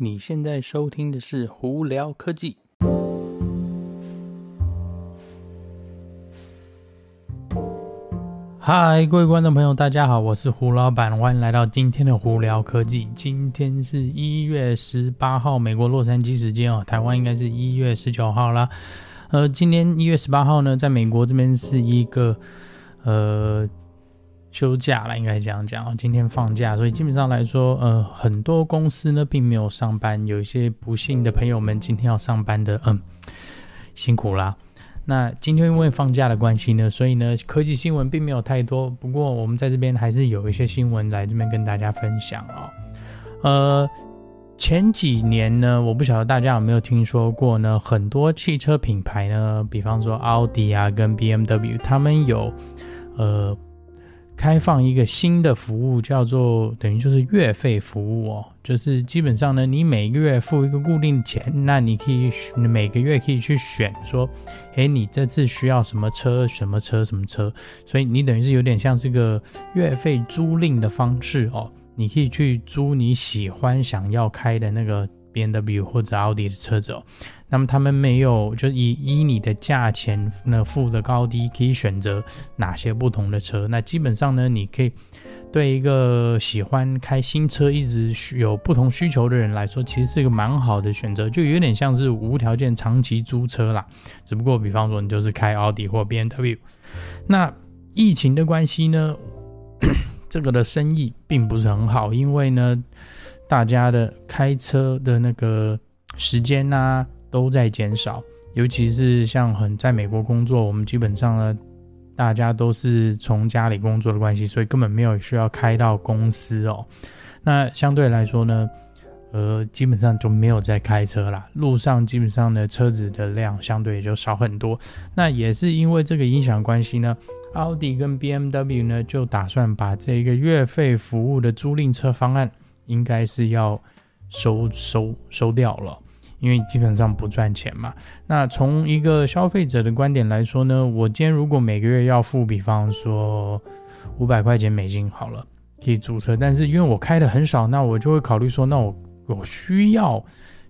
你现在收听的是胡聊科技。嗨，各位观众朋友，大家好，我是胡老板，欢迎来到今天的胡聊科技。今天是一月十八号，美国洛杉矶时间哦，台湾应该是一月十九号啦。呃，今天一月十八号呢，在美国这边是一个呃。休假了，应该这样讲。今天放假，所以基本上来说，呃，很多公司呢并没有上班。有一些不幸的朋友们今天要上班的，嗯，辛苦啦。那今天因为放假的关系呢，所以呢，科技新闻并没有太多。不过我们在这边还是有一些新闻来这边跟大家分享哦。呃，前几年呢，我不晓得大家有没有听说过呢，很多汽车品牌呢，比方说奥迪啊跟 BMW，他们有呃。开放一个新的服务，叫做等于就是月费服务哦，就是基本上呢，你每个月付一个固定钱，那你可以每个月可以去选说，诶，你这次需要什么车，什么车，什么车，所以你等于是有点像这个月费租赁的方式哦，你可以去租你喜欢想要开的那个 BMW 或者奥迪的车子哦。那么他们没有，就以以你的价钱呢付的高低，可以选择哪些不同的车。那基本上呢，你可以对一个喜欢开新车、一直有不同需求的人来说，其实是一个蛮好的选择，就有点像是无条件长期租车啦。只不过，比方说你就是开奥迪或 BMW。那疫情的关系呢，这个的生意并不是很好，因为呢，大家的开车的那个时间啊。都在减少，尤其是像很在美国工作，我们基本上呢，大家都是从家里工作的关系，所以根本没有需要开到公司哦。那相对来说呢，呃，基本上就没有在开车啦。路上基本上呢，车子的量相对也就少很多。那也是因为这个影响关系呢，奥迪跟 BMW 呢就打算把这个月费服务的租赁车方案，应该是要收收收掉了。因为基本上不赚钱嘛。那从一个消费者的观点来说呢，我今天如果每个月要付，比方说五百块钱美金好了，可以租车。但是因为我开的很少，那我就会考虑说，那我我需要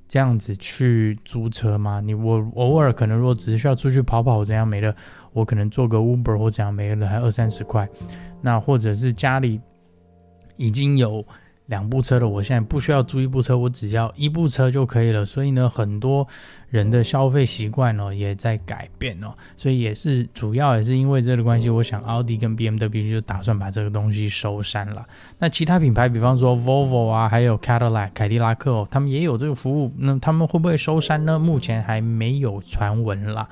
这样子去租车吗？你我偶尔可能如果只是需要出去跑跑，怎样没了，我可能做个 Uber 或怎样没了，还二三十块。那或者是家里已经有。两部车的，我现在不需要租一部车，我只要一部车就可以了。所以呢，很多人的消费习惯哦也在改变哦，所以也是主要也是因为这个关系，我想奥迪跟 BMW 就打算把这个东西收山了。那其他品牌，比方说 Volvo 啊，还有 Cadillac 凯迪拉克哦，他们也有这个服务。那他们会不会收山呢？目前还没有传闻啦。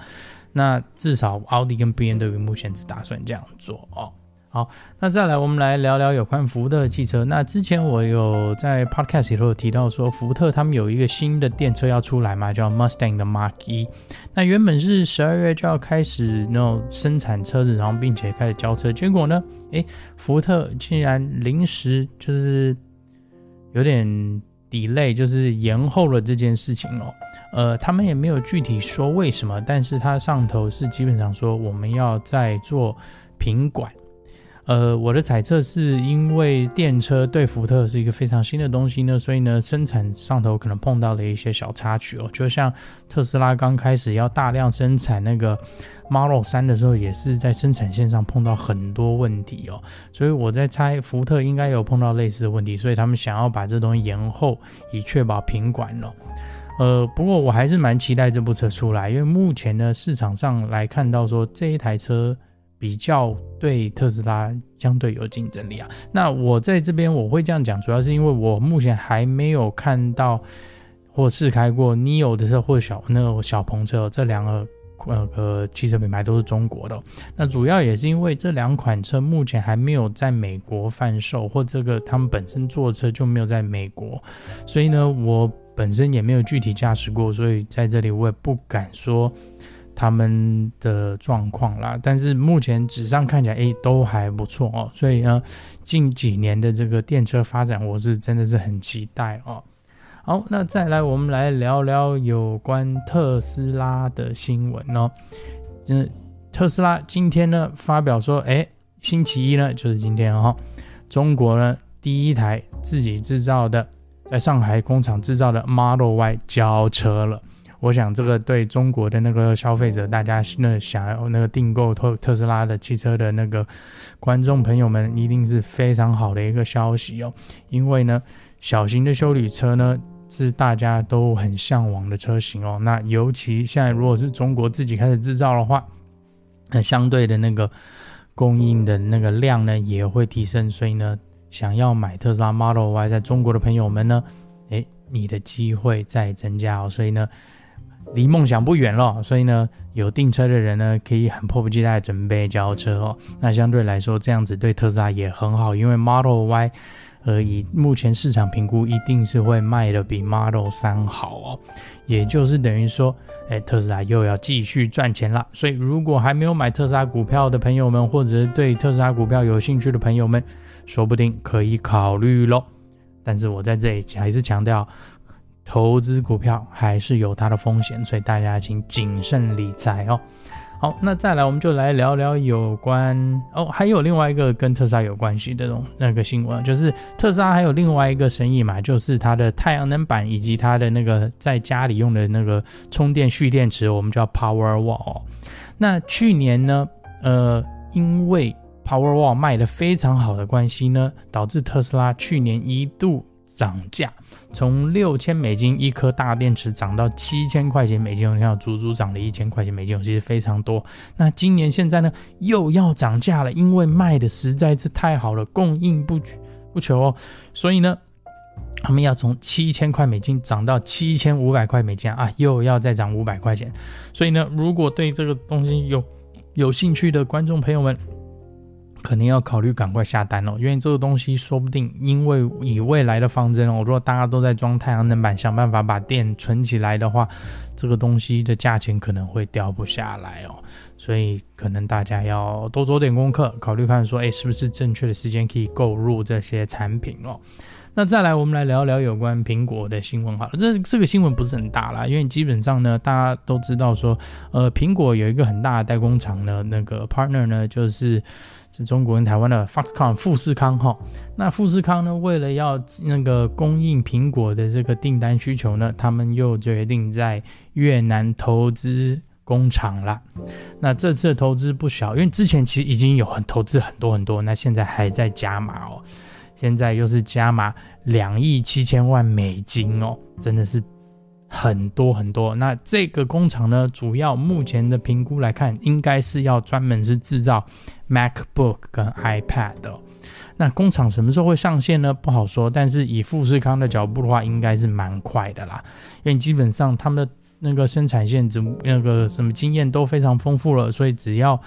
那至少奥迪跟 BMW 目前只打算这样做哦。好，那再来，我们来聊聊有关福特汽车。那之前我有在 podcast 里头有提到说，福特他们有一个新的电车要出来嘛，叫 Mustang 的 Mach E。那原本是十二月就要开始那种生产车子，然后并且开始交车。结果呢，诶，福特竟然临时就是有点 delay，就是延后了这件事情哦。呃，他们也没有具体说为什么，但是它上头是基本上说我们要再做品管。呃，我的猜测是因为电车对福特是一个非常新的东西呢，所以呢，生产上头可能碰到了一些小插曲哦。就像特斯拉刚开始要大量生产那个 Model 3的时候，也是在生产线上碰到很多问题哦。所以我在猜，福特应该有碰到类似的问题，所以他们想要把这东西延后，以确保品管哦。呃，不过我还是蛮期待这部车出来，因为目前呢，市场上来看到说这一台车。比较对特斯拉相对有竞争力啊。那我在这边我会这样讲，主要是因为我目前还没有看到或试开过 NIO 的车或小那个小鹏车，这两个呃个汽车品牌都是中国的。那主要也是因为这两款车目前还没有在美国贩售，或这个他们本身做车就没有在美国，所以呢，我本身也没有具体驾驶过，所以在这里我也不敢说。他们的状况啦，但是目前纸上看起来，诶，都还不错哦。所以呢，近几年的这个电车发展，我是真的是很期待哦。好，那再来，我们来聊聊有关特斯拉的新闻哦。嗯，特斯拉今天呢发表说，诶，星期一呢就是今天哦，中国呢第一台自己制造的在上海工厂制造的 Model Y 交车了。我想这个对中国的那个消费者，大家那想要那个订购特特斯拉的汽车的那个观众朋友们，一定是非常好的一个消息哦。因为呢，小型的修理车呢是大家都很向往的车型哦。那尤其现在如果是中国自己开始制造的话，那相对的那个供应的那个量呢也会提升，所以呢，想要买特斯拉 Model Y 在中国的朋友们呢，诶，你的机会在增加哦。所以呢。离梦想不远了，所以呢，有订车的人呢，可以很迫不及待准备交车哦。那相对来说，这样子对特斯拉也很好，因为 Model Y，呃，以目前市场评估，一定是会卖的比 Model 3好哦。也就是等于说，哎，特斯拉又要继续赚钱了。所以，如果还没有买特斯拉股票的朋友们，或者是对特斯拉股票有兴趣的朋友们，说不定可以考虑喽。但是我在这里还是强调。投资股票还是有它的风险，所以大家请谨慎理财哦。好，那再来我们就来聊聊有关哦，还有另外一个跟特斯拉有关系的东那个新闻，就是特斯拉还有另外一个生意嘛，就是它的太阳能板以及它的那个在家里用的那个充电蓄电池，我们叫 Powerwall。那去年呢，呃，因为 Powerwall 卖得非常好的关系呢，导致特斯拉去年一度。涨价，从六千美金一颗大电池涨到七千块钱美金，你看足足涨了一千块钱美金，其实非常多。那今年现在呢，又要涨价了，因为卖的实在是太好了，供应不不求哦，所以呢，他们要从七千块美金涨到七千五百块美金啊，又要再涨五百块钱。所以呢，如果对这个东西有有兴趣的观众朋友们，肯定要考虑赶快下单哦，因为这个东西说不定，因为以未来的方针哦，如果大家都在装太阳能板，想办法把电存起来的话，这个东西的价钱可能会掉不下来哦，所以可能大家要多做点功课，考虑看说，哎，是不是正确的时间可以购入这些产品哦。那再来，我们来聊聊有关苹果的新闻好了。这这个新闻不是很大啦，因为基本上呢，大家都知道说，呃，苹果有一个很大的代工厂呢，那个 partner 呢，就是。是中国跟台湾的 foxcon 富士康哈，那富士康呢，为了要那个供应苹果的这个订单需求呢，他们又决定在越南投资工厂了。那这次的投资不小，因为之前其实已经有很投资很多很多，那现在还在加码哦，现在又是加码两亿七千万美金哦，真的是。很多很多，那这个工厂呢，主要目前的评估来看，应该是要专门是制造 MacBook 跟 iPad 的。那工厂什么时候会上线呢？不好说。但是以富士康的脚步的话，应该是蛮快的啦，因为基本上他们的那个生产线怎么那个什么经验都非常丰富了，所以只要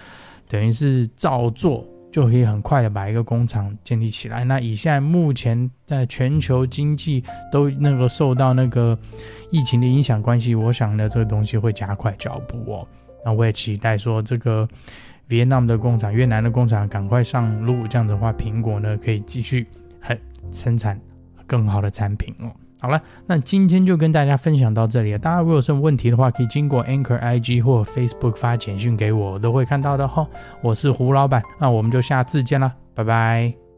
等于是照做。就可以很快的把一个工厂建立起来。那以现在目前在全球经济都那个受到那个疫情的影响关系，我想呢这个东西会加快脚步哦。那我也期待说这个越南的工厂、越南的工厂赶快上路，这样的话苹果呢可以继续很生产更好的产品哦。好了，那今天就跟大家分享到这里了。大家如果有什么问题的话，可以经过 Anchor IG 或 Facebook 发简讯给我，我都会看到的哈。我是胡老板，那我们就下次见了，拜拜。